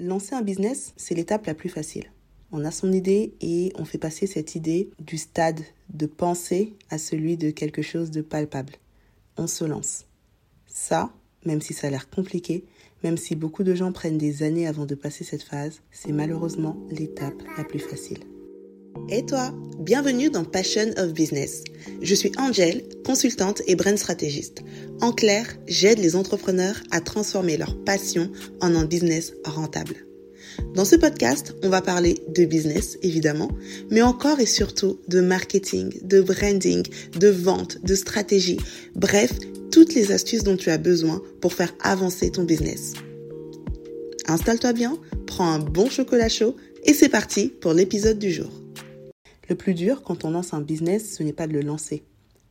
Lancer un business, c'est l'étape la plus facile. On a son idée et on fait passer cette idée du stade de pensée à celui de quelque chose de palpable. On se lance. Ça, même si ça a l'air compliqué, même si beaucoup de gens prennent des années avant de passer cette phase, c'est malheureusement l'étape la plus facile. Et toi, bienvenue dans Passion of Business. Je suis Angel, consultante et brand stratégiste. En clair, j'aide les entrepreneurs à transformer leur passion en un business rentable. Dans ce podcast, on va parler de business, évidemment, mais encore et surtout de marketing, de branding, de vente, de stratégie, bref, toutes les astuces dont tu as besoin pour faire avancer ton business. Installe-toi bien, prends un bon chocolat chaud et c'est parti pour l'épisode du jour. Le plus dur quand on lance un business, ce n'est pas de le lancer,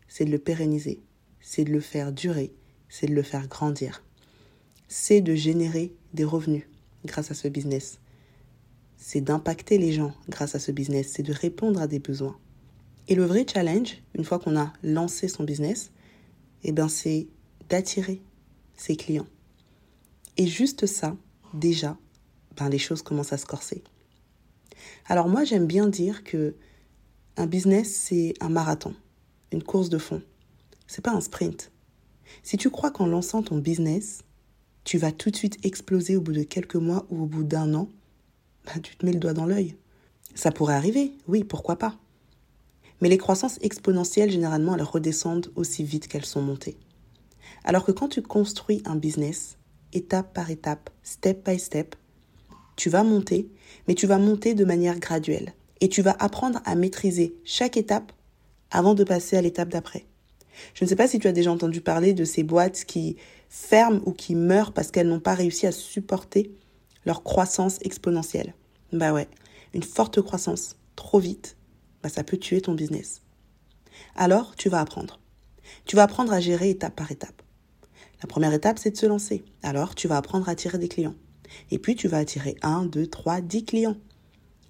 c'est de le pérenniser, c'est de le faire durer, c'est de le faire grandir, c'est de générer des revenus grâce à ce business, c'est d'impacter les gens grâce à ce business, c'est de répondre à des besoins. Et le vrai challenge, une fois qu'on a lancé son business, eh ben c'est d'attirer ses clients. Et juste ça, déjà, ben les choses commencent à se corser. Alors moi, j'aime bien dire que un business, c'est un marathon, une course de fond. C'est pas un sprint. Si tu crois qu'en lançant ton business, tu vas tout de suite exploser au bout de quelques mois ou au bout d'un an, bah, tu te mets le doigt dans l'œil. Ça pourrait arriver, oui, pourquoi pas. Mais les croissances exponentielles, généralement, elles redescendent aussi vite qu'elles sont montées. Alors que quand tu construis un business, étape par étape, step by step, tu vas monter, mais tu vas monter de manière graduelle et tu vas apprendre à maîtriser chaque étape avant de passer à l'étape d'après. Je ne sais pas si tu as déjà entendu parler de ces boîtes qui ferment ou qui meurent parce qu'elles n'ont pas réussi à supporter leur croissance exponentielle. Bah ouais, une forte croissance trop vite, bah ça peut tuer ton business. Alors, tu vas apprendre. Tu vas apprendre à gérer étape par étape. La première étape, c'est de se lancer. Alors, tu vas apprendre à attirer des clients. Et puis, tu vas attirer 1, 2, 3, 10 clients.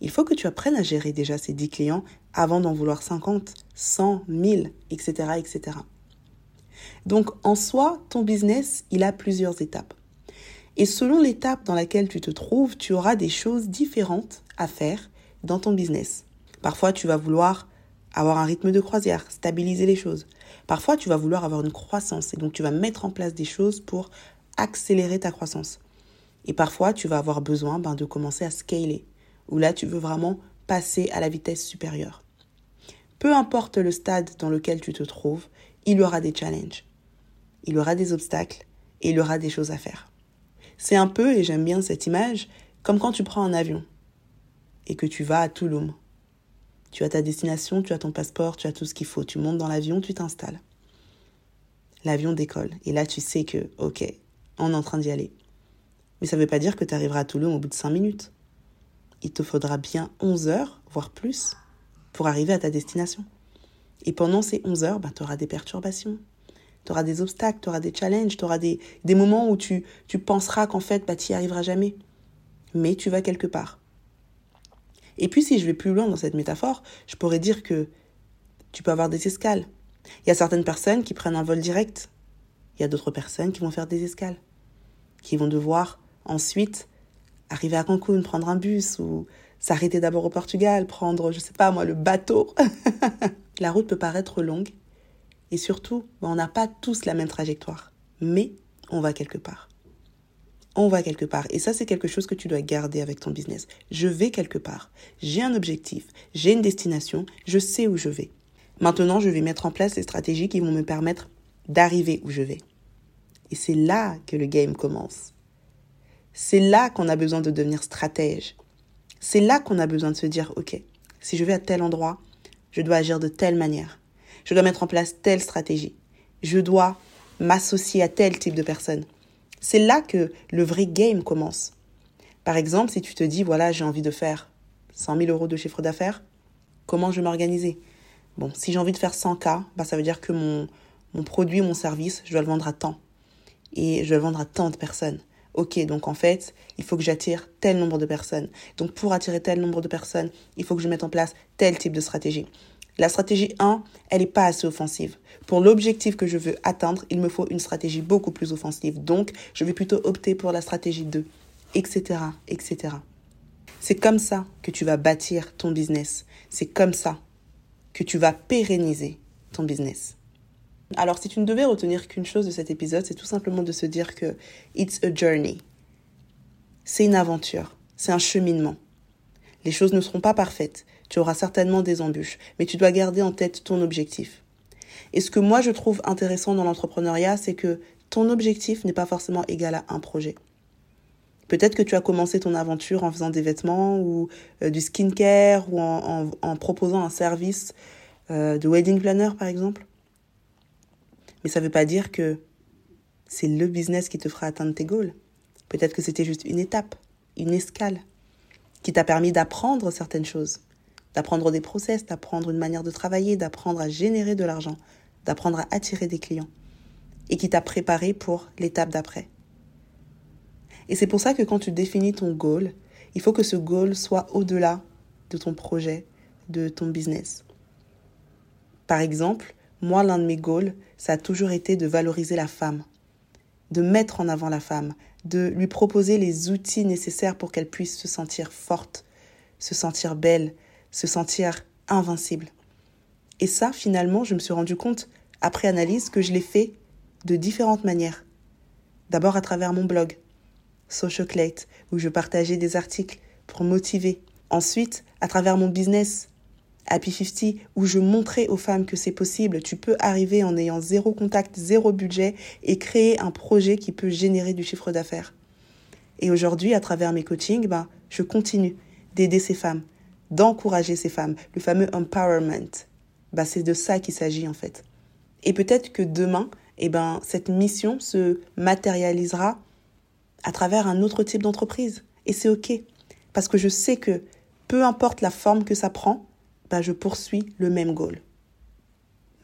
Il faut que tu apprennes à gérer déjà ces 10 clients avant d'en vouloir 50, 100, 1000, etc., etc. Donc en soi, ton business, il a plusieurs étapes. Et selon l'étape dans laquelle tu te trouves, tu auras des choses différentes à faire dans ton business. Parfois, tu vas vouloir avoir un rythme de croisière, stabiliser les choses. Parfois, tu vas vouloir avoir une croissance et donc tu vas mettre en place des choses pour accélérer ta croissance. Et parfois, tu vas avoir besoin ben, de commencer à scaler, où là tu veux vraiment passer à la vitesse supérieure. Peu importe le stade dans lequel tu te trouves, il y aura des challenges, il y aura des obstacles et il y aura des choses à faire. C'est un peu, et j'aime bien cette image, comme quand tu prends un avion et que tu vas à Toulouse. Tu as ta destination, tu as ton passeport, tu as tout ce qu'il faut. Tu montes dans l'avion, tu t'installes. L'avion décolle. Et là, tu sais que, ok, on est en train d'y aller. Mais ça ne veut pas dire que tu arriveras à Toulouse au bout de 5 minutes il te faudra bien 11 heures, voire plus, pour arriver à ta destination. Et pendant ces 11 heures, ben, tu auras des perturbations, tu auras des obstacles, tu auras des challenges, tu auras des, des, moments où tu, tu penseras qu'en fait, bah, tu n'y arriveras jamais. Mais tu vas quelque part. Et puis, si je vais plus loin dans cette métaphore, je pourrais dire que tu peux avoir des escales. Il y a certaines personnes qui prennent un vol direct. Il y a d'autres personnes qui vont faire des escales, qui vont devoir ensuite arriver à Cancun, prendre un bus ou s'arrêter d'abord au Portugal, prendre, je sais pas moi, le bateau. la route peut paraître longue et surtout, on n'a pas tous la même trajectoire, mais on va quelque part. On va quelque part. Et ça, c'est quelque chose que tu dois garder avec ton business. Je vais quelque part. J'ai un objectif. J'ai une destination. Je sais où je vais. Maintenant, je vais mettre en place les stratégies qui vont me permettre d'arriver où je vais. Et c'est là que le game commence. C'est là qu'on a besoin de devenir stratège. C'est là qu'on a besoin de se dire, OK, si je vais à tel endroit, je dois agir de telle manière. Je dois mettre en place telle stratégie. Je dois m'associer à tel type de personne. C'est là que le vrai game commence. Par exemple, si tu te dis, voilà, j'ai envie de faire 100 000 euros de chiffre d'affaires, comment je vais m'organiser? Bon, si j'ai envie de faire 100K, bah, ça veut dire que mon, mon produit, mon service, je dois le vendre à temps. Et je dois le vendre à tant de personnes. Ok, donc en fait, il faut que j'attire tel nombre de personnes. Donc pour attirer tel nombre de personnes, il faut que je mette en place tel type de stratégie. La stratégie 1, elle n'est pas assez offensive. Pour l'objectif que je veux atteindre, il me faut une stratégie beaucoup plus offensive. Donc, je vais plutôt opter pour la stratégie 2. etc., etc. C'est comme ça que tu vas bâtir ton business. C'est comme ça que tu vas pérenniser ton business. Alors, si tu ne devais retenir qu'une chose de cet épisode, c'est tout simplement de se dire que it's a journey. C'est une aventure, c'est un cheminement. Les choses ne seront pas parfaites, tu auras certainement des embûches, mais tu dois garder en tête ton objectif. Et ce que moi je trouve intéressant dans l'entrepreneuriat, c'est que ton objectif n'est pas forcément égal à un projet. Peut-être que tu as commencé ton aventure en faisant des vêtements ou euh, du skincare ou en, proposant un service euh, de wedding planner par exemple. Mais ça ne veut pas dire que c'est le business qui te fera atteindre tes goals. Peut-être que c'était juste une étape, une escale, qui t'a permis d'apprendre certaines choses, d'apprendre des process, d'apprendre une manière de travailler, d'apprendre à générer de l'argent, d'apprendre à attirer des clients, et qui t'a préparé pour l'étape d'après. Et c'est pour ça que quand tu définis ton goal, il faut que ce goal soit au-delà de ton projet, de ton business. Par exemple, moi, l'un de mes goals, ça a toujours été de valoriser la femme, de mettre en avant la femme, de lui proposer les outils nécessaires pour qu'elle puisse se sentir forte, se sentir belle, se sentir invincible. Et ça, finalement, je me suis rendu compte, après analyse, que je l'ai fait de différentes manières. D'abord à travers mon blog, Socialclate, où je partageais des articles pour motiver. Ensuite, à travers mon business, Happy 50, où je montrais aux femmes que c'est possible. Tu peux arriver en ayant zéro contact, zéro budget et créer un projet qui peut générer du chiffre d'affaires. Et aujourd'hui, à travers mes coachings, ben, je continue d'aider ces femmes, d'encourager ces femmes, le fameux empowerment. Ben, c'est de ça qu'il s'agit en fait. Et peut-être que demain, eh ben, cette mission se matérialisera à travers un autre type d'entreprise. Et c'est OK. Parce que je sais que peu importe la forme que ça prend, bah, je poursuis le même goal.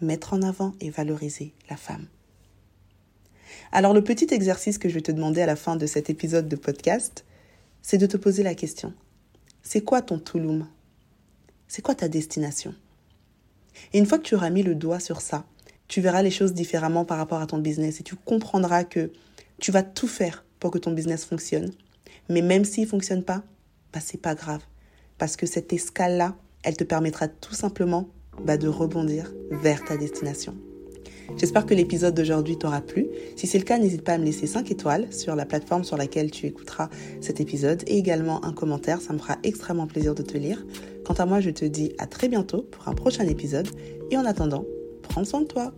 Mettre en avant et valoriser la femme. Alors le petit exercice que je vais te demander à la fin de cet épisode de podcast, c'est de te poser la question. C'est quoi ton Touloum? C'est quoi ta destination? Et une fois que tu auras mis le doigt sur ça, tu verras les choses différemment par rapport à ton business et tu comprendras que tu vas tout faire pour que ton business fonctionne. Mais même s'il ne fonctionne pas, bah, c'est pas grave. Parce que cette escale-là, elle te permettra tout simplement bah, de rebondir vers ta destination. J'espère que l'épisode d'aujourd'hui t'aura plu. Si c'est le cas, n'hésite pas à me laisser 5 étoiles sur la plateforme sur laquelle tu écouteras cet épisode et également un commentaire, ça me fera extrêmement plaisir de te lire. Quant à moi, je te dis à très bientôt pour un prochain épisode et en attendant, prends soin de toi.